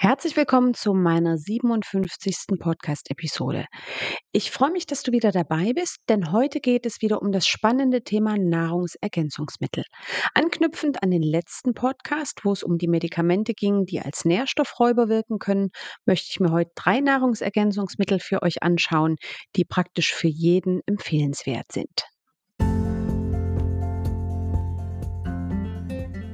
Herzlich willkommen zu meiner 57. Podcast-Episode. Ich freue mich, dass du wieder dabei bist, denn heute geht es wieder um das spannende Thema Nahrungsergänzungsmittel. Anknüpfend an den letzten Podcast, wo es um die Medikamente ging, die als Nährstoffräuber wirken können, möchte ich mir heute drei Nahrungsergänzungsmittel für euch anschauen, die praktisch für jeden empfehlenswert sind.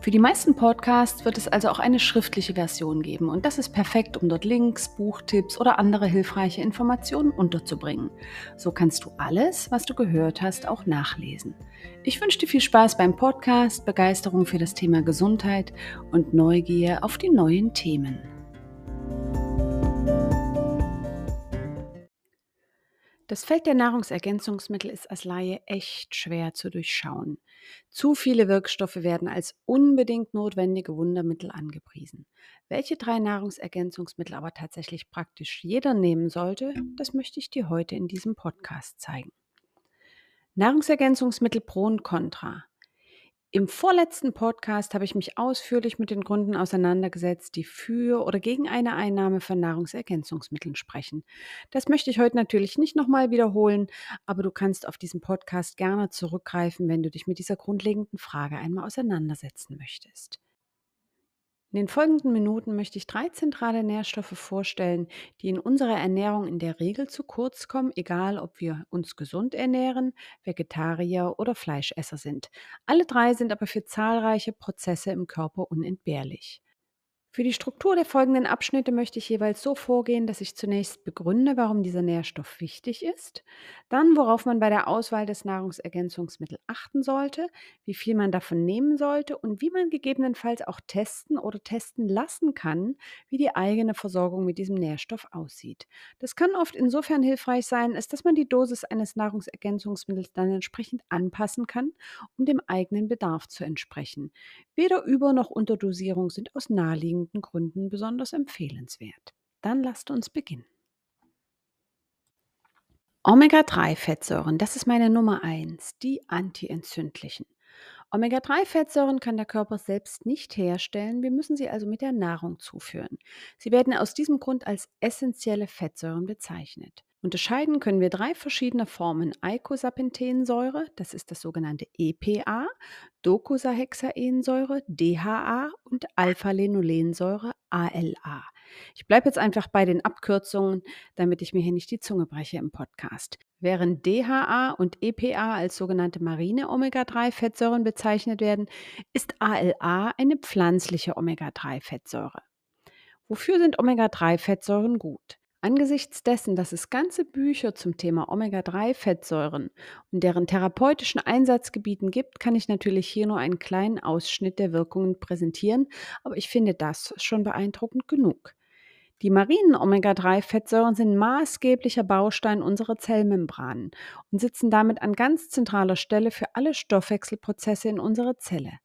Für die meisten Podcasts wird es also auch eine schriftliche Version geben und das ist perfekt, um dort Links, Buchtipps oder andere hilfreiche Informationen unterzubringen. So kannst du alles, was du gehört hast, auch nachlesen. Ich wünsche dir viel Spaß beim Podcast, Begeisterung für das Thema Gesundheit und Neugier auf die neuen Themen. Das Feld der Nahrungsergänzungsmittel ist als Laie echt schwer zu durchschauen. Zu viele Wirkstoffe werden als unbedingt notwendige Wundermittel angepriesen. Welche drei Nahrungsergänzungsmittel aber tatsächlich praktisch jeder nehmen sollte, das möchte ich dir heute in diesem Podcast zeigen. Nahrungsergänzungsmittel pro und contra. Im vorletzten Podcast habe ich mich ausführlich mit den Gründen auseinandergesetzt, die für oder gegen eine Einnahme von Nahrungsergänzungsmitteln sprechen. Das möchte ich heute natürlich nicht nochmal wiederholen, aber du kannst auf diesen Podcast gerne zurückgreifen, wenn du dich mit dieser grundlegenden Frage einmal auseinandersetzen möchtest. In den folgenden Minuten möchte ich drei zentrale Nährstoffe vorstellen, die in unserer Ernährung in der Regel zu kurz kommen, egal ob wir uns gesund ernähren, Vegetarier oder Fleischesser sind. Alle drei sind aber für zahlreiche Prozesse im Körper unentbehrlich. Für die Struktur der folgenden Abschnitte möchte ich jeweils so vorgehen, dass ich zunächst begründe, warum dieser Nährstoff wichtig ist, dann worauf man bei der Auswahl des Nahrungsergänzungsmittels achten sollte, wie viel man davon nehmen sollte und wie man gegebenenfalls auch testen oder testen lassen kann, wie die eigene Versorgung mit diesem Nährstoff aussieht. Das kann oft insofern hilfreich sein, als dass man die Dosis eines Nahrungsergänzungsmittels dann entsprechend anpassen kann, um dem eigenen Bedarf zu entsprechen. Weder Über- noch Unterdosierung sind aus naheliegenden bestimmten Gründen besonders empfehlenswert. Dann lasst uns beginnen. Omega-3-Fettsäuren, das ist meine Nummer 1, die antientzündlichen. Omega-3-Fettsäuren kann der Körper selbst nicht herstellen, wir müssen sie also mit der Nahrung zuführen. Sie werden aus diesem Grund als essentielle Fettsäuren bezeichnet. Unterscheiden können wir drei verschiedene Formen Eicosapentaensäure, das ist das sogenannte EPA, Docosahexaensäure, DHA und Alpha-Linolensäure, ALA. Ich bleibe jetzt einfach bei den Abkürzungen, damit ich mir hier nicht die Zunge breche im Podcast. Während DHA und EPA als sogenannte marine Omega-3-Fettsäuren bezeichnet werden, ist ALA eine pflanzliche Omega-3-Fettsäure. Wofür sind Omega-3-Fettsäuren gut? Angesichts dessen, dass es ganze Bücher zum Thema Omega-3-Fettsäuren und deren therapeutischen Einsatzgebieten gibt, kann ich natürlich hier nur einen kleinen Ausschnitt der Wirkungen präsentieren, aber ich finde das schon beeindruckend genug. Die marinen Omega-3-Fettsäuren sind maßgeblicher Baustein unserer Zellmembranen und sitzen damit an ganz zentraler Stelle für alle Stoffwechselprozesse in unserer Zelle.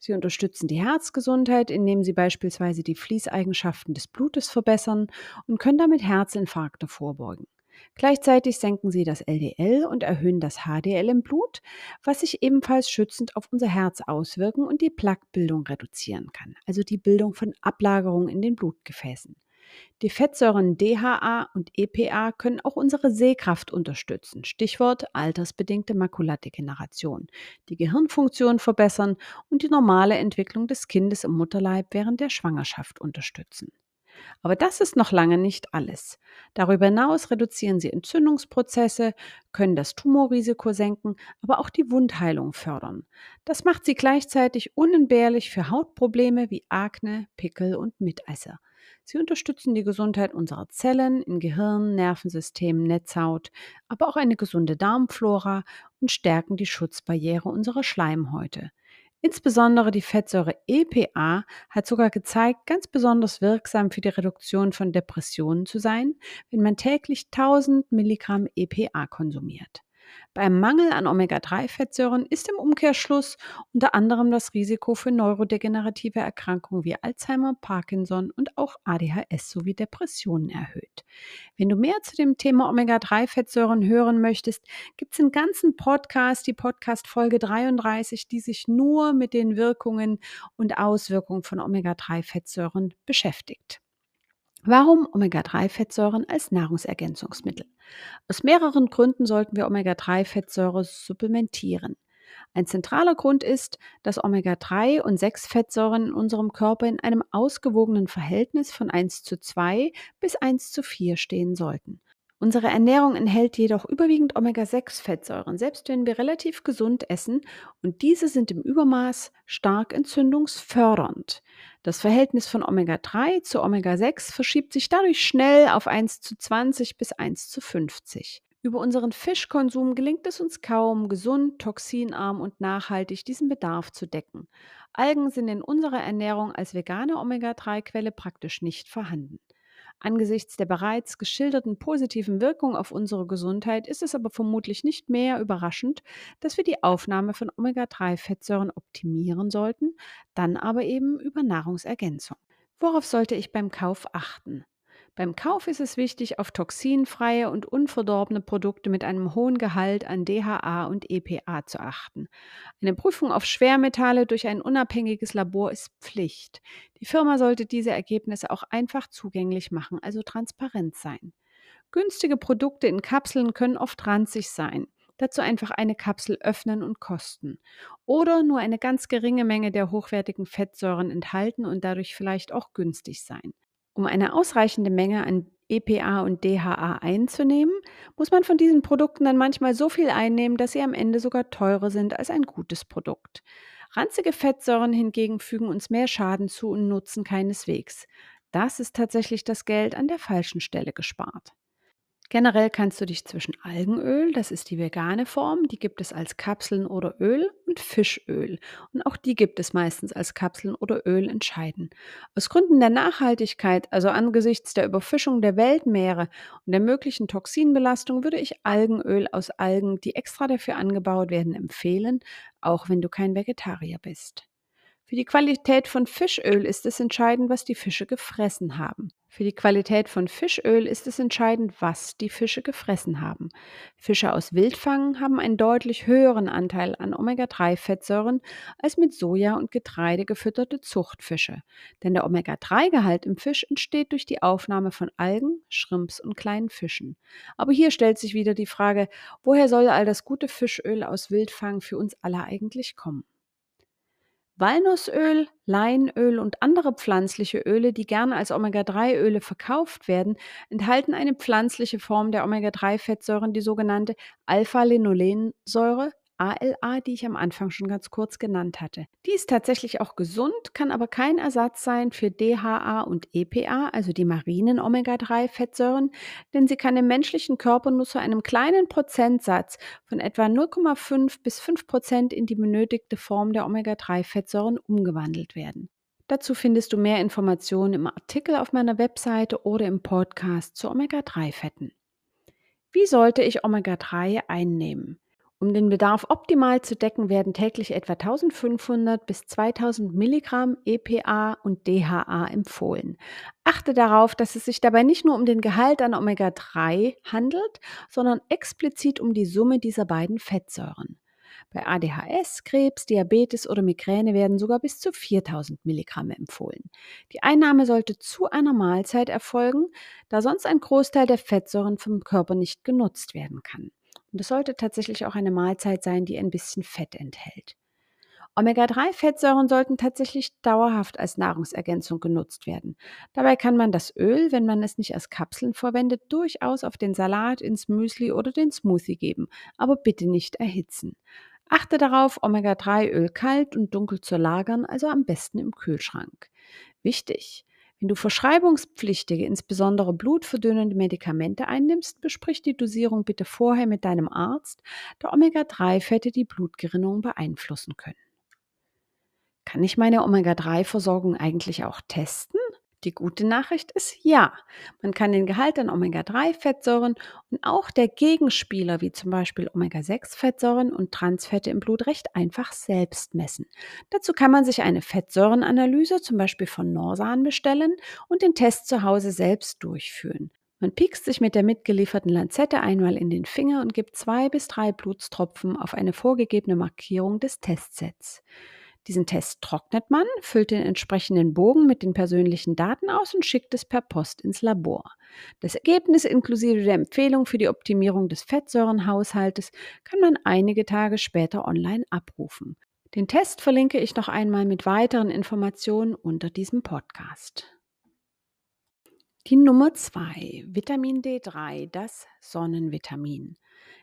Sie unterstützen die Herzgesundheit, indem sie beispielsweise die Fließeigenschaften des Blutes verbessern und können damit Herzinfarkte vorbeugen. Gleichzeitig senken sie das LDL und erhöhen das HDL im Blut, was sich ebenfalls schützend auf unser Herz auswirken und die Plaquebildung reduzieren kann, also die Bildung von Ablagerungen in den Blutgefäßen. Die Fettsäuren DHA und EPA können auch unsere Sehkraft unterstützen. Stichwort altersbedingte Makuladegeneration, die Gehirnfunktion verbessern und die normale Entwicklung des Kindes im Mutterleib während der Schwangerschaft unterstützen. Aber das ist noch lange nicht alles. Darüber hinaus reduzieren sie Entzündungsprozesse, können das Tumorrisiko senken, aber auch die Wundheilung fördern. Das macht sie gleichzeitig unentbehrlich für Hautprobleme wie Akne, Pickel und Mitesser. Sie unterstützen die Gesundheit unserer Zellen in Gehirn, Nervensystem, Netzhaut, aber auch eine gesunde Darmflora und stärken die Schutzbarriere unserer Schleimhäute. Insbesondere die Fettsäure EPA hat sogar gezeigt, ganz besonders wirksam für die Reduktion von Depressionen zu sein, wenn man täglich 1000 Milligramm EPA konsumiert. Beim Mangel an Omega-3-Fettsäuren ist im Umkehrschluss unter anderem das Risiko für neurodegenerative Erkrankungen wie Alzheimer, Parkinson und auch ADHS sowie Depressionen erhöht. Wenn du mehr zu dem Thema Omega-3-Fettsäuren hören möchtest, gibt es einen ganzen Podcast, die Podcast-Folge 33, die sich nur mit den Wirkungen und Auswirkungen von Omega-3-Fettsäuren beschäftigt. Warum Omega-3-Fettsäuren als Nahrungsergänzungsmittel? Aus mehreren Gründen sollten wir Omega-3-Fettsäure supplementieren. Ein zentraler Grund ist, dass Omega-3 und 6-Fettsäuren in unserem Körper in einem ausgewogenen Verhältnis von 1 zu 2 bis 1 zu 4 stehen sollten. Unsere Ernährung enthält jedoch überwiegend Omega-6-Fettsäuren, selbst wenn wir relativ gesund essen, und diese sind im Übermaß stark entzündungsfördernd. Das Verhältnis von Omega-3 zu Omega-6 verschiebt sich dadurch schnell auf 1 zu 20 bis 1 zu 50. Über unseren Fischkonsum gelingt es uns kaum, gesund, toxinarm und nachhaltig diesen Bedarf zu decken. Algen sind in unserer Ernährung als vegane Omega-3-Quelle praktisch nicht vorhanden. Angesichts der bereits geschilderten positiven Wirkung auf unsere Gesundheit ist es aber vermutlich nicht mehr überraschend, dass wir die Aufnahme von Omega-3-Fettsäuren optimieren sollten, dann aber eben über Nahrungsergänzung. Worauf sollte ich beim Kauf achten? Beim Kauf ist es wichtig, auf toxinfreie und unverdorbene Produkte mit einem hohen Gehalt an DHA und EPA zu achten. Eine Prüfung auf Schwermetalle durch ein unabhängiges Labor ist Pflicht. Die Firma sollte diese Ergebnisse auch einfach zugänglich machen, also transparent sein. Günstige Produkte in Kapseln können oft ranzig sein. Dazu einfach eine Kapsel öffnen und kosten. Oder nur eine ganz geringe Menge der hochwertigen Fettsäuren enthalten und dadurch vielleicht auch günstig sein. Um eine ausreichende Menge an EPA und DHA einzunehmen, muss man von diesen Produkten dann manchmal so viel einnehmen, dass sie am Ende sogar teurer sind als ein gutes Produkt. Ranzige Fettsäuren hingegen fügen uns mehr Schaden zu und nutzen keineswegs. Das ist tatsächlich das Geld an der falschen Stelle gespart. Generell kannst du dich zwischen Algenöl, das ist die vegane Form, die gibt es als Kapseln oder Öl, und Fischöl. Und auch die gibt es meistens als Kapseln oder Öl entscheiden. Aus Gründen der Nachhaltigkeit, also angesichts der Überfischung der Weltmeere und der möglichen Toxinbelastung, würde ich Algenöl aus Algen, die extra dafür angebaut werden, empfehlen, auch wenn du kein Vegetarier bist. Für die Qualität von Fischöl ist es entscheidend, was die Fische gefressen haben. Für die Qualität von Fischöl ist es entscheidend, was die Fische gefressen haben. Fische aus Wildfang haben einen deutlich höheren Anteil an Omega-3-Fettsäuren als mit Soja und Getreide gefütterte Zuchtfische. Denn der Omega-3-Gehalt im Fisch entsteht durch die Aufnahme von Algen, Shrimps und kleinen Fischen. Aber hier stellt sich wieder die Frage, woher soll all das gute Fischöl aus Wildfang für uns alle eigentlich kommen? Walnussöl, Leinöl und andere pflanzliche Öle, die gerne als Omega-3-Öle verkauft werden, enthalten eine pflanzliche Form der Omega-3-Fettsäuren, die sogenannte Alpha-Linolensäure, ALA, die ich am Anfang schon ganz kurz genannt hatte. Die ist tatsächlich auch gesund, kann aber kein Ersatz sein für DHA und EPA, also die marinen Omega-3-Fettsäuren, denn sie kann im menschlichen Körper nur zu einem kleinen Prozentsatz von etwa 0,5 bis 5 Prozent in die benötigte Form der Omega-3-Fettsäuren umgewandelt werden. Dazu findest du mehr Informationen im Artikel auf meiner Webseite oder im Podcast zu Omega-3-Fetten. Wie sollte ich Omega-3 einnehmen? Um den Bedarf optimal zu decken, werden täglich etwa 1500 bis 2000 Milligramm EPA und DHA empfohlen. Achte darauf, dass es sich dabei nicht nur um den Gehalt an Omega-3 handelt, sondern explizit um die Summe dieser beiden Fettsäuren. Bei ADHS, Krebs, Diabetes oder Migräne werden sogar bis zu 4000 Milligramm empfohlen. Die Einnahme sollte zu einer Mahlzeit erfolgen, da sonst ein Großteil der Fettsäuren vom Körper nicht genutzt werden kann. Und es sollte tatsächlich auch eine Mahlzeit sein, die ein bisschen Fett enthält. Omega-3-Fettsäuren sollten tatsächlich dauerhaft als Nahrungsergänzung genutzt werden. Dabei kann man das Öl, wenn man es nicht als Kapseln verwendet, durchaus auf den Salat, ins Müsli oder den Smoothie geben, aber bitte nicht erhitzen. Achte darauf, Omega-3-Öl kalt und dunkel zu lagern, also am besten im Kühlschrank. Wichtig! Wenn du verschreibungspflichtige, insbesondere blutverdünnende Medikamente einnimmst, besprich die Dosierung bitte vorher mit deinem Arzt, da Omega-3-Fette die Blutgerinnung beeinflussen können. Kann ich meine Omega-3-Versorgung eigentlich auch testen? Die gute Nachricht ist ja. Man kann den Gehalt an Omega-3-Fettsäuren und auch der Gegenspieler wie zum Beispiel Omega-6-Fettsäuren und Transfette im Blut recht einfach selbst messen. Dazu kann man sich eine Fettsäurenanalyse zum Beispiel von Norsan bestellen und den Test zu Hause selbst durchführen. Man piekst sich mit der mitgelieferten Lanzette einmal in den Finger und gibt zwei bis drei Blutstropfen auf eine vorgegebene Markierung des Testsets. Diesen Test trocknet man, füllt den entsprechenden Bogen mit den persönlichen Daten aus und schickt es per Post ins Labor. Das Ergebnis inklusive der Empfehlung für die Optimierung des Fettsäurenhaushaltes kann man einige Tage später online abrufen. Den Test verlinke ich noch einmal mit weiteren Informationen unter diesem Podcast. Die Nummer 2, Vitamin D3, das Sonnenvitamin.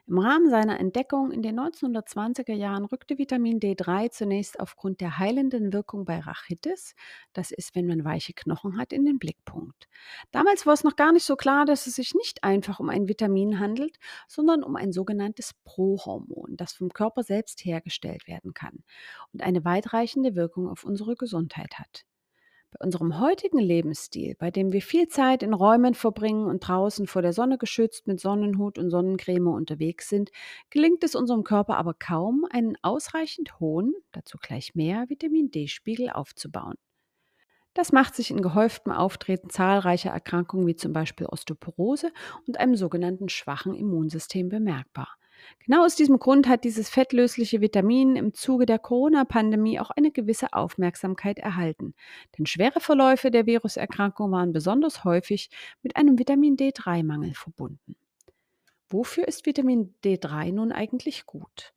Im Rahmen seiner Entdeckung in den 1920er Jahren rückte Vitamin D3 zunächst aufgrund der heilenden Wirkung bei Rachitis, das ist, wenn man weiche Knochen hat, in den Blickpunkt. Damals war es noch gar nicht so klar, dass es sich nicht einfach um ein Vitamin handelt, sondern um ein sogenanntes Prohormon, das vom Körper selbst hergestellt werden kann und eine weitreichende Wirkung auf unsere Gesundheit hat. Bei unserem heutigen Lebensstil, bei dem wir viel Zeit in Räumen verbringen und draußen vor der Sonne geschützt mit Sonnenhut und Sonnencreme unterwegs sind, gelingt es unserem Körper aber kaum, einen ausreichend hohen, dazu gleich mehr, Vitamin D-Spiegel aufzubauen. Das macht sich in gehäuftem Auftreten zahlreicher Erkrankungen wie zum Beispiel Osteoporose und einem sogenannten schwachen Immunsystem bemerkbar. Genau aus diesem Grund hat dieses fettlösliche Vitamin im Zuge der Corona-Pandemie auch eine gewisse Aufmerksamkeit erhalten. Denn schwere Verläufe der Viruserkrankung waren besonders häufig mit einem Vitamin D3-Mangel verbunden. Wofür ist Vitamin D3 nun eigentlich gut?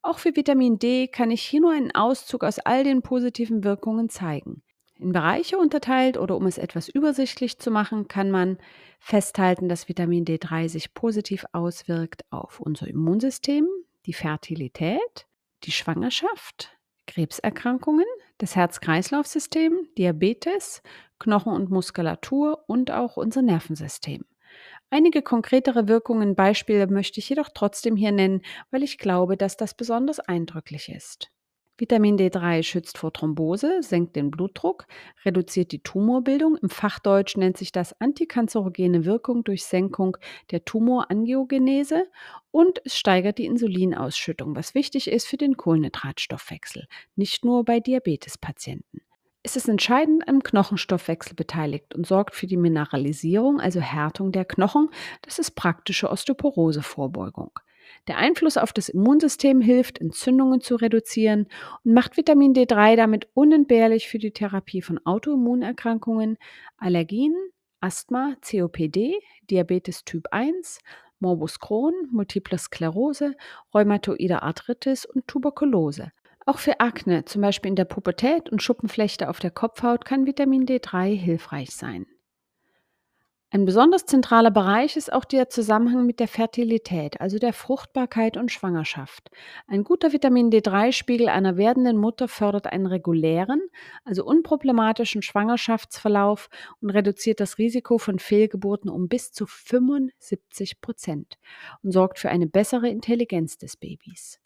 Auch für Vitamin D kann ich hier nur einen Auszug aus all den positiven Wirkungen zeigen. In Bereiche unterteilt oder um es etwas übersichtlich zu machen, kann man festhalten, dass Vitamin D3 sich positiv auswirkt auf unser Immunsystem, die Fertilität, die Schwangerschaft, Krebserkrankungen, das Herz-Kreislauf-System, Diabetes, Knochen und Muskulatur und auch unser Nervensystem. Einige konkretere Wirkungen, Beispiele möchte ich jedoch trotzdem hier nennen, weil ich glaube, dass das besonders eindrücklich ist. Vitamin D3 schützt vor Thrombose, senkt den Blutdruck, reduziert die Tumorbildung. Im Fachdeutsch nennt sich das antikanzerogene Wirkung durch Senkung der Tumorangiogenese und es steigert die Insulinausschüttung, was wichtig ist für den Kohlenhydratstoffwechsel, nicht nur bei Diabetespatienten. Es ist entscheidend am Knochenstoffwechsel beteiligt und sorgt für die Mineralisierung, also Härtung der Knochen. Das ist praktische Osteoporosevorbeugung. Der Einfluss auf das Immunsystem hilft, Entzündungen zu reduzieren und macht Vitamin D3 damit unentbehrlich für die Therapie von Autoimmunerkrankungen, Allergien, Asthma, COPD, Diabetes Typ 1, Morbus Crohn, Multiple Sklerose, Rheumatoide Arthritis und Tuberkulose. Auch für Akne, zum Beispiel in der Pubertät und Schuppenflechte auf der Kopfhaut, kann Vitamin D3 hilfreich sein. Ein besonders zentraler Bereich ist auch der Zusammenhang mit der Fertilität, also der Fruchtbarkeit und Schwangerschaft. Ein guter Vitamin D3-Spiegel einer werdenden Mutter fördert einen regulären, also unproblematischen Schwangerschaftsverlauf und reduziert das Risiko von Fehlgeburten um bis zu 75 Prozent und sorgt für eine bessere Intelligenz des Babys.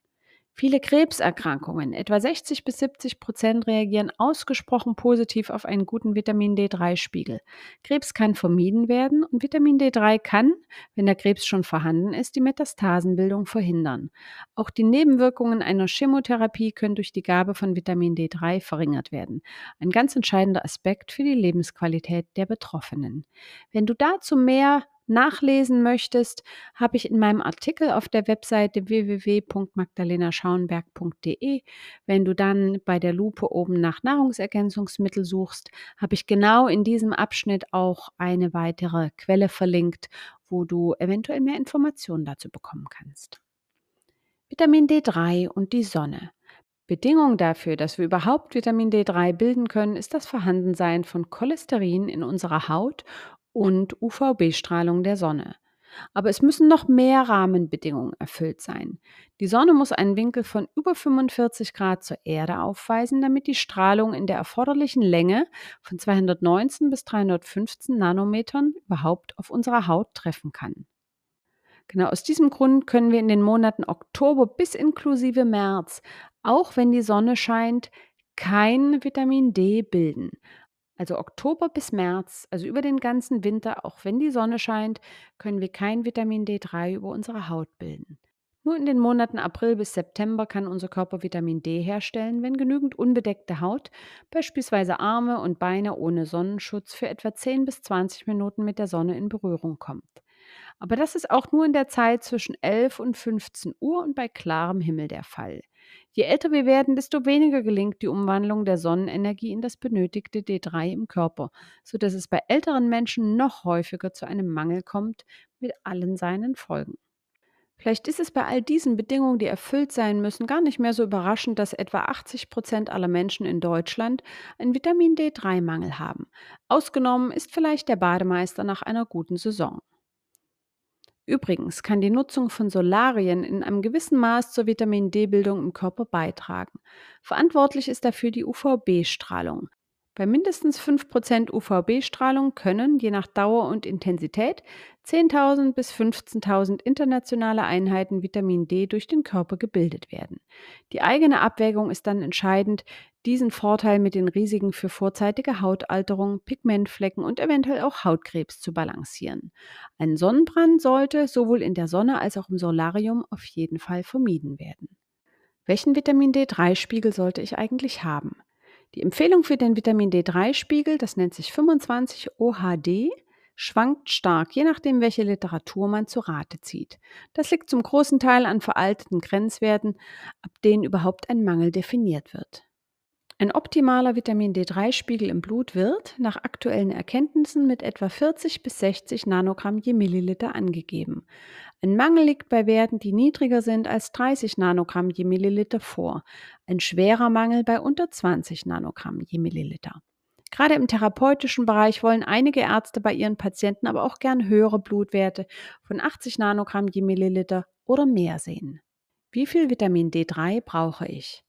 Viele Krebserkrankungen, etwa 60 bis 70 Prozent, reagieren ausgesprochen positiv auf einen guten Vitamin D3-Spiegel. Krebs kann vermieden werden und Vitamin D3 kann, wenn der Krebs schon vorhanden ist, die Metastasenbildung verhindern. Auch die Nebenwirkungen einer Chemotherapie können durch die Gabe von Vitamin D3 verringert werden. Ein ganz entscheidender Aspekt für die Lebensqualität der Betroffenen. Wenn du dazu mehr nachlesen möchtest, habe ich in meinem Artikel auf der Webseite www.magdalenaschauenberg.de, wenn du dann bei der Lupe oben nach Nahrungsergänzungsmittel suchst, habe ich genau in diesem Abschnitt auch eine weitere Quelle verlinkt, wo du eventuell mehr Informationen dazu bekommen kannst. Vitamin D3 und die Sonne. Bedingung dafür, dass wir überhaupt Vitamin D3 bilden können, ist das Vorhandensein von Cholesterin in unserer Haut und UVB-Strahlung der Sonne. Aber es müssen noch mehr Rahmenbedingungen erfüllt sein. Die Sonne muss einen Winkel von über 45 Grad zur Erde aufweisen, damit die Strahlung in der erforderlichen Länge von 219 bis 315 Nanometern überhaupt auf unsere Haut treffen kann. Genau aus diesem Grund können wir in den Monaten Oktober bis inklusive März, auch wenn die Sonne scheint, kein Vitamin D bilden. Also Oktober bis März, also über den ganzen Winter, auch wenn die Sonne scheint, können wir kein Vitamin D3 über unsere Haut bilden. Nur in den Monaten April bis September kann unser Körper Vitamin D herstellen, wenn genügend unbedeckte Haut, beispielsweise Arme und Beine ohne Sonnenschutz, für etwa 10 bis 20 Minuten mit der Sonne in Berührung kommt. Aber das ist auch nur in der Zeit zwischen 11 und 15 Uhr und bei klarem Himmel der Fall. Je älter wir werden, desto weniger gelingt die Umwandlung der Sonnenenergie in das benötigte D3 im Körper, sodass es bei älteren Menschen noch häufiger zu einem Mangel kommt mit allen seinen Folgen. Vielleicht ist es bei all diesen Bedingungen, die erfüllt sein müssen, gar nicht mehr so überraschend, dass etwa 80 Prozent aller Menschen in Deutschland einen Vitamin D3-Mangel haben. Ausgenommen ist vielleicht der Bademeister nach einer guten Saison. Übrigens kann die Nutzung von Solarien in einem gewissen Maß zur Vitamin D-Bildung im Körper beitragen. Verantwortlich ist dafür die UVB-Strahlung. Bei mindestens 5% UVB-Strahlung können, je nach Dauer und Intensität, 10.000 bis 15.000 internationale Einheiten Vitamin D durch den Körper gebildet werden. Die eigene Abwägung ist dann entscheidend, diesen Vorteil mit den Risiken für vorzeitige Hautalterung, Pigmentflecken und eventuell auch Hautkrebs zu balancieren. Ein Sonnenbrand sollte sowohl in der Sonne als auch im Solarium auf jeden Fall vermieden werden. Welchen Vitamin D3-Spiegel sollte ich eigentlich haben? Die Empfehlung für den Vitamin D3-Spiegel, das nennt sich 25 OHD, schwankt stark, je nachdem, welche Literatur man zu Rate zieht. Das liegt zum großen Teil an veralteten Grenzwerten, ab denen überhaupt ein Mangel definiert wird. Ein optimaler Vitamin D3-Spiegel im Blut wird, nach aktuellen Erkenntnissen, mit etwa 40 bis 60 Nanogramm je Milliliter angegeben. Ein Mangel liegt bei Werten, die niedriger sind als 30 Nanogramm je Milliliter vor. Ein schwerer Mangel bei unter 20 Nanogramm je Milliliter. Gerade im therapeutischen Bereich wollen einige Ärzte bei ihren Patienten aber auch gern höhere Blutwerte von 80 Nanogramm je Milliliter oder mehr sehen. Wie viel Vitamin D3 brauche ich?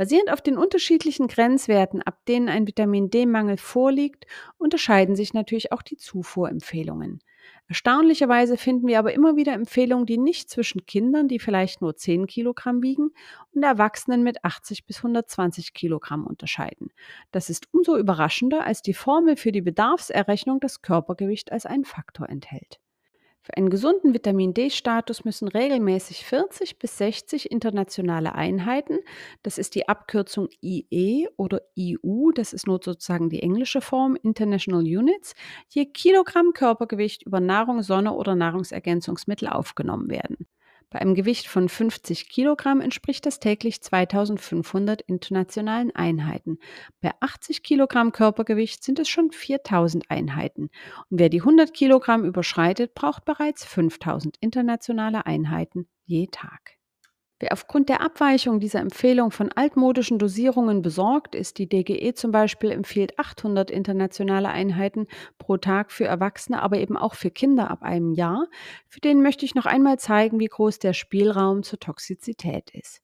Basierend auf den unterschiedlichen Grenzwerten, ab denen ein Vitamin D-Mangel vorliegt, unterscheiden sich natürlich auch die Zufuhrempfehlungen. Erstaunlicherweise finden wir aber immer wieder Empfehlungen, die nicht zwischen Kindern, die vielleicht nur 10 Kilogramm wiegen, und Erwachsenen mit 80 bis 120 Kilogramm unterscheiden. Das ist umso überraschender, als die Formel für die Bedarfserrechnung das Körpergewicht als einen Faktor enthält. Für einen gesunden Vitamin D-Status müssen regelmäßig 40 bis 60 internationale Einheiten, das ist die Abkürzung IE oder IU, das ist nur sozusagen die englische Form, International Units, je Kilogramm Körpergewicht über Nahrung, Sonne oder Nahrungsergänzungsmittel aufgenommen werden. Bei einem Gewicht von 50 Kilogramm entspricht das täglich 2500 internationalen Einheiten. Bei 80 Kilogramm Körpergewicht sind es schon 4000 Einheiten. Und wer die 100 Kilogramm überschreitet, braucht bereits 5000 internationale Einheiten je Tag. Wer aufgrund der Abweichung dieser Empfehlung von altmodischen Dosierungen besorgt ist, die DGE zum Beispiel empfiehlt 800 internationale Einheiten pro Tag für Erwachsene, aber eben auch für Kinder ab einem Jahr, für den möchte ich noch einmal zeigen, wie groß der Spielraum zur Toxizität ist.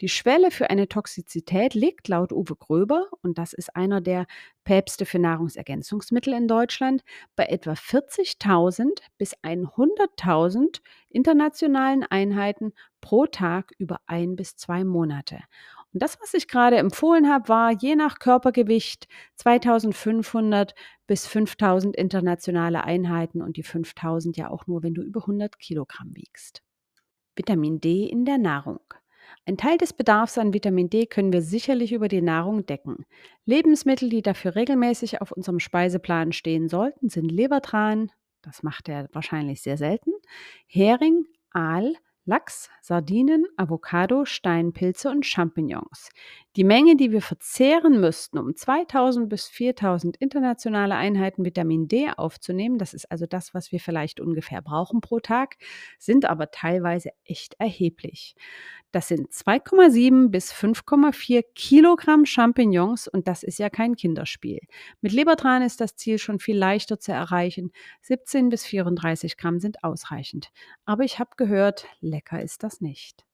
Die Schwelle für eine Toxizität liegt laut Uwe Gröber, und das ist einer der Päpste für Nahrungsergänzungsmittel in Deutschland, bei etwa 40.000 bis 100.000 internationalen Einheiten pro Tag über ein bis zwei Monate. Und das, was ich gerade empfohlen habe, war je nach Körpergewicht 2500 bis 5000 internationale Einheiten und die 5000 ja auch nur, wenn du über 100 Kilogramm wiegst. Vitamin D in der Nahrung. Ein Teil des Bedarfs an Vitamin D können wir sicherlich über die Nahrung decken. Lebensmittel, die dafür regelmäßig auf unserem Speiseplan stehen sollten, sind Lebertran, das macht er wahrscheinlich sehr selten, Hering, Aal, Lachs, Sardinen, Avocado, Steinpilze und Champignons. Die Menge, die wir verzehren müssten, um 2000 bis 4000 internationale Einheiten Vitamin D aufzunehmen, das ist also das, was wir vielleicht ungefähr brauchen pro Tag, sind aber teilweise echt erheblich. Das sind 2,7 bis 5,4 Kilogramm Champignons und das ist ja kein Kinderspiel. Mit Lebertran ist das Ziel schon viel leichter zu erreichen. 17 bis 34 Gramm sind ausreichend. Aber ich habe gehört, lecker ist das nicht.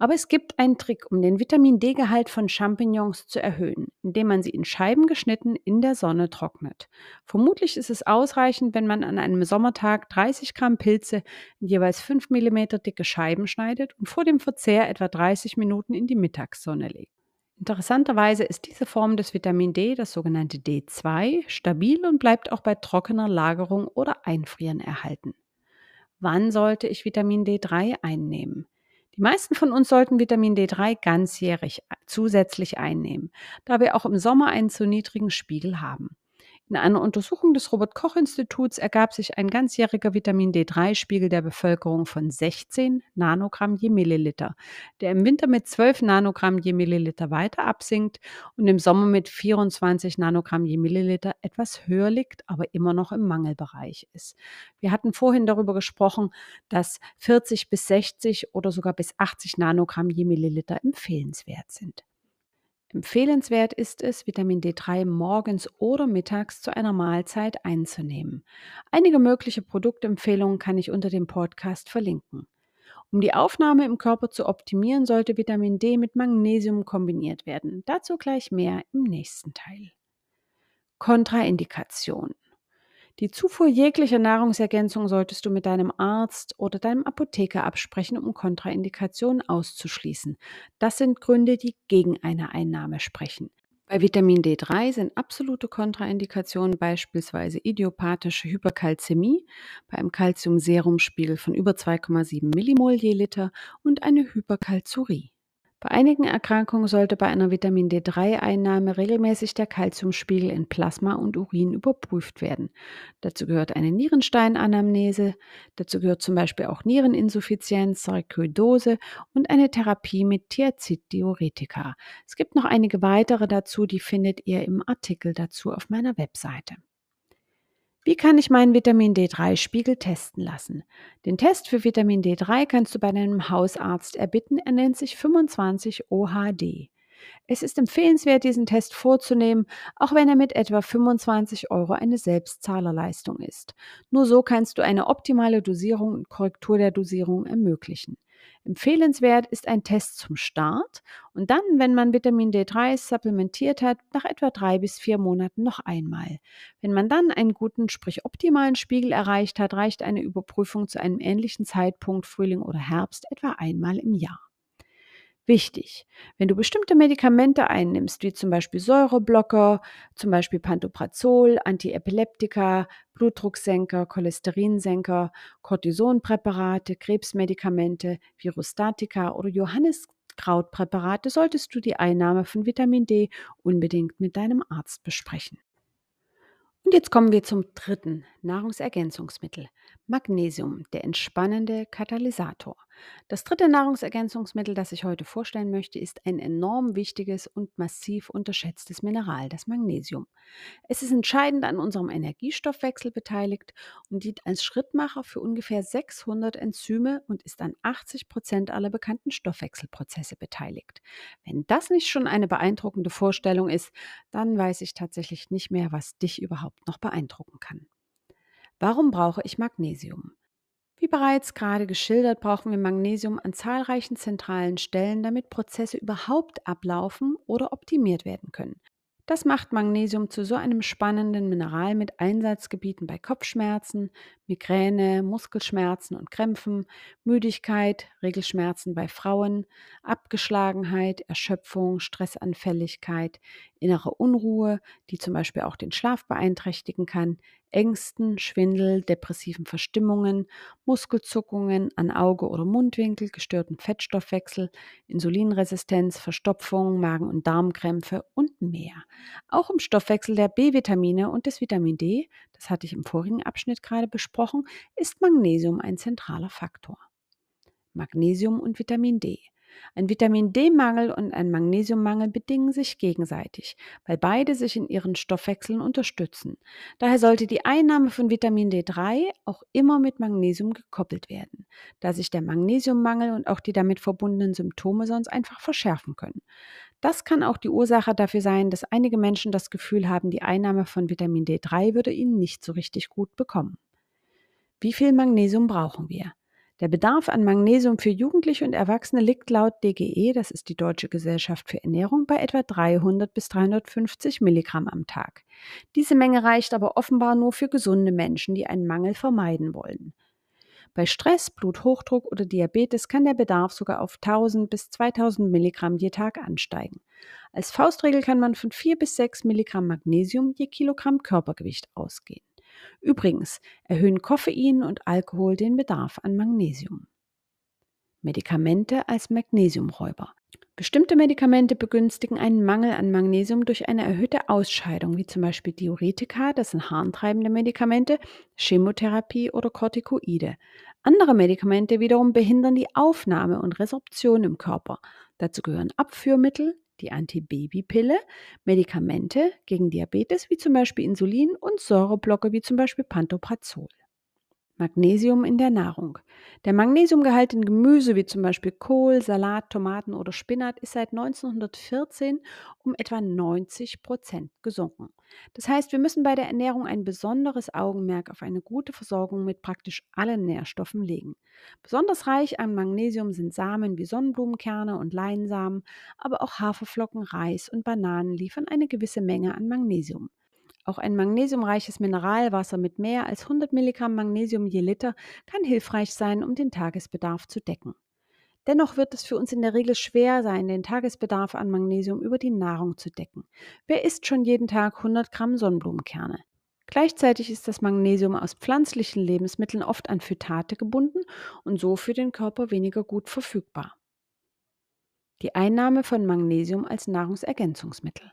Aber es gibt einen Trick, um den Vitamin D-Gehalt von Champignons zu erhöhen, indem man sie in Scheiben geschnitten in der Sonne trocknet. Vermutlich ist es ausreichend, wenn man an einem Sommertag 30 Gramm Pilze in jeweils 5 mm dicke Scheiben schneidet und vor dem Verzehr etwa 30 Minuten in die Mittagssonne legt. Interessanterweise ist diese Form des Vitamin D, das sogenannte D2, stabil und bleibt auch bei trockener Lagerung oder Einfrieren erhalten. Wann sollte ich Vitamin D3 einnehmen? Die meisten von uns sollten Vitamin D3 ganzjährig zusätzlich einnehmen, da wir auch im Sommer einen zu niedrigen Spiegel haben. In einer Untersuchung des Robert Koch Instituts ergab sich ein ganzjähriger Vitamin D3-Spiegel der Bevölkerung von 16 Nanogramm je Milliliter, der im Winter mit 12 Nanogramm je Milliliter weiter absinkt und im Sommer mit 24 Nanogramm je Milliliter etwas höher liegt, aber immer noch im Mangelbereich ist. Wir hatten vorhin darüber gesprochen, dass 40 bis 60 oder sogar bis 80 Nanogramm je Milliliter empfehlenswert sind. Empfehlenswert ist es, Vitamin D3 morgens oder mittags zu einer Mahlzeit einzunehmen. Einige mögliche Produktempfehlungen kann ich unter dem Podcast verlinken. Um die Aufnahme im Körper zu optimieren, sollte Vitamin D mit Magnesium kombiniert werden. Dazu gleich mehr im nächsten Teil. Kontraindikation. Die Zufuhr jeglicher Nahrungsergänzung solltest du mit deinem Arzt oder deinem Apotheker absprechen, um Kontraindikationen auszuschließen. Das sind Gründe, die gegen eine Einnahme sprechen. Bei Vitamin D3 sind absolute Kontraindikationen beispielsweise idiopathische Hyperkalzämie bei einem Calciumserumspiegel von über 2,7 Millimol je Liter und eine Hyperkalzurie. Bei einigen Erkrankungen sollte bei einer Vitamin D3-Einnahme regelmäßig der Kalziumspiegel in Plasma und Urin überprüft werden. Dazu gehört eine Nierensteinanamnese, dazu gehört zum Beispiel auch Niereninsuffizienz, Sarkoidose und eine Therapie mit Thiaziddiuretika. Es gibt noch einige weitere dazu, die findet ihr im Artikel dazu auf meiner Webseite. Wie kann ich meinen Vitamin D3-Spiegel testen lassen? Den Test für Vitamin D3 kannst du bei deinem Hausarzt erbitten. Er nennt sich 25 OHD. Es ist empfehlenswert, diesen Test vorzunehmen, auch wenn er mit etwa 25 Euro eine Selbstzahlerleistung ist. Nur so kannst du eine optimale Dosierung und Korrektur der Dosierung ermöglichen. Empfehlenswert ist ein Test zum Start und dann, wenn man Vitamin D3 supplementiert hat, nach etwa drei bis vier Monaten noch einmal. Wenn man dann einen guten, sprich optimalen Spiegel erreicht hat, reicht eine Überprüfung zu einem ähnlichen Zeitpunkt, Frühling oder Herbst, etwa einmal im Jahr. Wichtig, wenn du bestimmte Medikamente einnimmst, wie zum Beispiel Säureblocker, zum Beispiel Pantoprazol, Antiepileptika, Blutdrucksenker, Cholesterinsenker, Cortisonpräparate, Krebsmedikamente, Virustatika oder Johanniskrautpräparate, solltest du die Einnahme von Vitamin D unbedingt mit deinem Arzt besprechen. Und jetzt kommen wir zum dritten Nahrungsergänzungsmittel. Magnesium, der entspannende Katalysator. Das dritte Nahrungsergänzungsmittel, das ich heute vorstellen möchte, ist ein enorm wichtiges und massiv unterschätztes Mineral, das Magnesium. Es ist entscheidend an unserem Energiestoffwechsel beteiligt und dient als Schrittmacher für ungefähr 600 Enzyme und ist an 80 Prozent aller bekannten Stoffwechselprozesse beteiligt. Wenn das nicht schon eine beeindruckende Vorstellung ist, dann weiß ich tatsächlich nicht mehr, was dich überhaupt noch beeindrucken kann. Warum brauche ich Magnesium? Wie bereits gerade geschildert, brauchen wir Magnesium an zahlreichen zentralen Stellen, damit Prozesse überhaupt ablaufen oder optimiert werden können. Das macht Magnesium zu so einem spannenden Mineral mit Einsatzgebieten bei Kopfschmerzen, Migräne, Muskelschmerzen und Krämpfen, Müdigkeit, Regelschmerzen bei Frauen, Abgeschlagenheit, Erschöpfung, Stressanfälligkeit, innere Unruhe, die zum Beispiel auch den Schlaf beeinträchtigen kann, Ängsten, Schwindel, depressiven Verstimmungen, Muskelzuckungen an Auge oder Mundwinkel, gestörten Fettstoffwechsel, Insulinresistenz, Verstopfung, Magen- und Darmkrämpfe und mehr. Auch im Stoffwechsel der B-Vitamine und des Vitamin D, das hatte ich im vorigen Abschnitt gerade besprochen, ist Magnesium ein zentraler Faktor. Magnesium und Vitamin D. Ein Vitamin D-Mangel und ein Magnesiummangel bedingen sich gegenseitig, weil beide sich in ihren Stoffwechseln unterstützen. Daher sollte die Einnahme von Vitamin D3 auch immer mit Magnesium gekoppelt werden, da sich der Magnesiummangel und auch die damit verbundenen Symptome sonst einfach verschärfen können. Das kann auch die Ursache dafür sein, dass einige Menschen das Gefühl haben, die Einnahme von Vitamin D3 würde ihnen nicht so richtig gut bekommen. Wie viel Magnesium brauchen wir? Der Bedarf an Magnesium für Jugendliche und Erwachsene liegt laut DGE, das ist die Deutsche Gesellschaft für Ernährung, bei etwa 300 bis 350 Milligramm am Tag. Diese Menge reicht aber offenbar nur für gesunde Menschen, die einen Mangel vermeiden wollen. Bei Stress, Bluthochdruck oder Diabetes kann der Bedarf sogar auf 1000 bis 2000 Milligramm je Tag ansteigen. Als Faustregel kann man von 4 bis 6 Milligramm Magnesium je Kilogramm Körpergewicht ausgehen. Übrigens erhöhen Koffein und Alkohol den Bedarf an Magnesium. Medikamente als Magnesiumräuber. Bestimmte Medikamente begünstigen einen Mangel an Magnesium durch eine erhöhte Ausscheidung, wie zum Beispiel Diuretika, das sind harntreibende Medikamente, Chemotherapie oder Corticoide. Andere Medikamente wiederum behindern die Aufnahme und Resorption im Körper. Dazu gehören Abführmittel, die Antibabypille, Medikamente gegen Diabetes wie zum Beispiel Insulin und Säureblocker wie zum Beispiel Pantoprazol. Magnesium in der Nahrung. Der Magnesiumgehalt in Gemüse wie zum Beispiel Kohl, Salat, Tomaten oder Spinat ist seit 1914 um etwa 90 Prozent gesunken. Das heißt, wir müssen bei der Ernährung ein besonderes Augenmerk auf eine gute Versorgung mit praktisch allen Nährstoffen legen. Besonders reich an Magnesium sind Samen wie Sonnenblumenkerne und Leinsamen, aber auch Haferflocken, Reis und Bananen liefern eine gewisse Menge an Magnesium. Auch ein magnesiumreiches Mineralwasser mit mehr als 100 Milligramm Magnesium je Liter kann hilfreich sein, um den Tagesbedarf zu decken. Dennoch wird es für uns in der Regel schwer sein, den Tagesbedarf an Magnesium über die Nahrung zu decken. Wer isst schon jeden Tag 100 Gramm Sonnenblumenkerne? Gleichzeitig ist das Magnesium aus pflanzlichen Lebensmitteln oft an Phytate gebunden und so für den Körper weniger gut verfügbar. Die Einnahme von Magnesium als Nahrungsergänzungsmittel.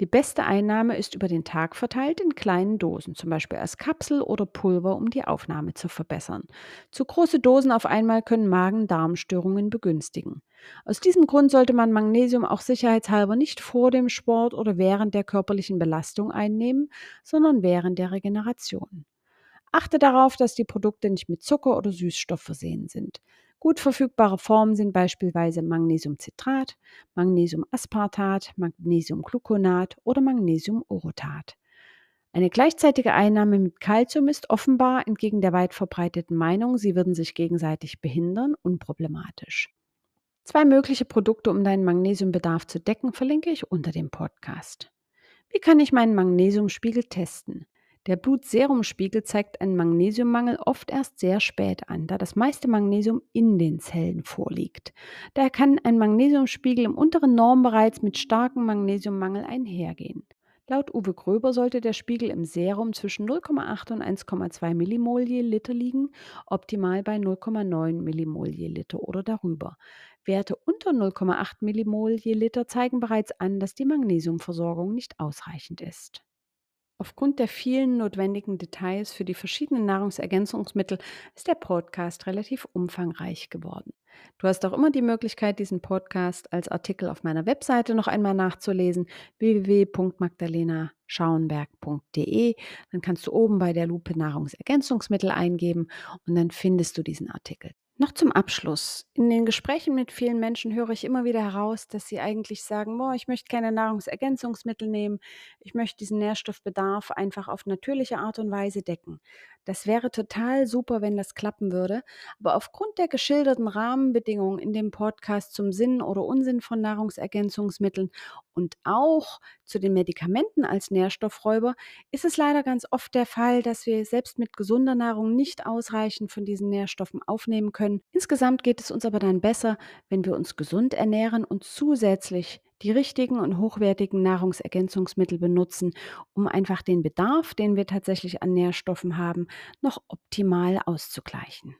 Die beste Einnahme ist über den Tag verteilt in kleinen Dosen, zum Beispiel als Kapsel oder Pulver, um die Aufnahme zu verbessern. Zu große Dosen auf einmal können Magen-Darm-Störungen begünstigen. Aus diesem Grund sollte man Magnesium auch sicherheitshalber nicht vor dem Sport oder während der körperlichen Belastung einnehmen, sondern während der Regeneration. Achte darauf, dass die Produkte nicht mit Zucker oder Süßstoff versehen sind. Gut verfügbare Formen sind beispielsweise Magnesiumcitrat, Magnesiumaspartat, Magnesiumgluconat oder Magnesiumorotat. Eine gleichzeitige Einnahme mit Calcium ist offenbar entgegen der weit verbreiteten Meinung, sie würden sich gegenseitig behindern, unproblematisch. Zwei mögliche Produkte, um deinen Magnesiumbedarf zu decken, verlinke ich unter dem Podcast. Wie kann ich meinen Magnesiumspiegel testen? Der Blutserumspiegel zeigt einen Magnesiummangel oft erst sehr spät an, da das meiste Magnesium in den Zellen vorliegt. Daher kann ein Magnesiumspiegel im unteren Norm bereits mit starkem Magnesiummangel einhergehen. Laut Uwe Gröber sollte der Spiegel im Serum zwischen 0,8 und 1,2 Millimol je Liter liegen, optimal bei 0,9 Millimol je Liter oder darüber. Werte unter 0,8 Millimol je Liter zeigen bereits an, dass die Magnesiumversorgung nicht ausreichend ist. Aufgrund der vielen notwendigen Details für die verschiedenen Nahrungsergänzungsmittel ist der Podcast relativ umfangreich geworden. Du hast auch immer die Möglichkeit, diesen Podcast als Artikel auf meiner Webseite noch einmal nachzulesen, www.magdalenaschauenberg.de. Dann kannst du oben bei der Lupe Nahrungsergänzungsmittel eingeben und dann findest du diesen Artikel. Noch zum Abschluss. In den Gesprächen mit vielen Menschen höre ich immer wieder heraus, dass sie eigentlich sagen, boah, ich möchte keine Nahrungsergänzungsmittel nehmen, ich möchte diesen Nährstoffbedarf einfach auf natürliche Art und Weise decken. Das wäre total super, wenn das klappen würde, aber aufgrund der geschilderten Rahmenbedingungen in dem Podcast zum Sinn oder Unsinn von Nahrungsergänzungsmitteln und auch zu den Medikamenten als Nährstoffräuber ist es leider ganz oft der Fall, dass wir selbst mit gesunder Nahrung nicht ausreichend von diesen Nährstoffen aufnehmen können. Insgesamt geht es uns aber dann besser, wenn wir uns gesund ernähren und zusätzlich die richtigen und hochwertigen Nahrungsergänzungsmittel benutzen, um einfach den Bedarf, den wir tatsächlich an Nährstoffen haben, noch optimal auszugleichen.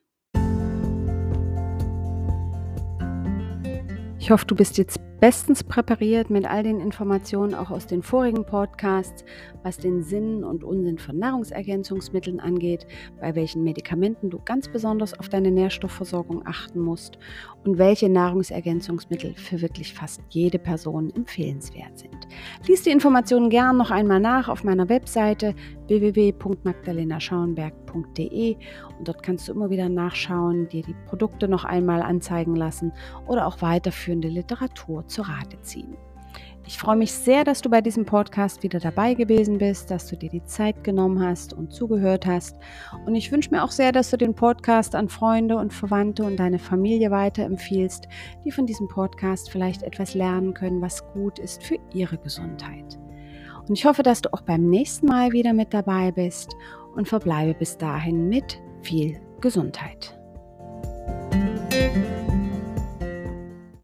Ich hoffe, du bist jetzt bestens präpariert mit all den Informationen auch aus den vorigen Podcasts, was den Sinn und Unsinn von Nahrungsergänzungsmitteln angeht, bei welchen Medikamenten du ganz besonders auf deine Nährstoffversorgung achten musst und welche Nahrungsergänzungsmittel für wirklich fast jede Person empfehlenswert sind. Lies die Informationen gern noch einmal nach auf meiner Webseite www.magdalenaschauenberg.de und dort kannst du immer wieder nachschauen, dir die Produkte noch einmal anzeigen lassen oder auch weiterführende Literatur zu Rate ziehen. Ich freue mich sehr, dass du bei diesem Podcast wieder dabei gewesen bist, dass du dir die Zeit genommen hast und zugehört hast. Und ich wünsche mir auch sehr, dass du den Podcast an Freunde und Verwandte und deine Familie weiterempfiehlst, die von diesem Podcast vielleicht etwas lernen können, was gut ist für ihre Gesundheit. Und ich hoffe, dass du auch beim nächsten Mal wieder mit dabei bist und verbleibe bis dahin mit viel Gesundheit.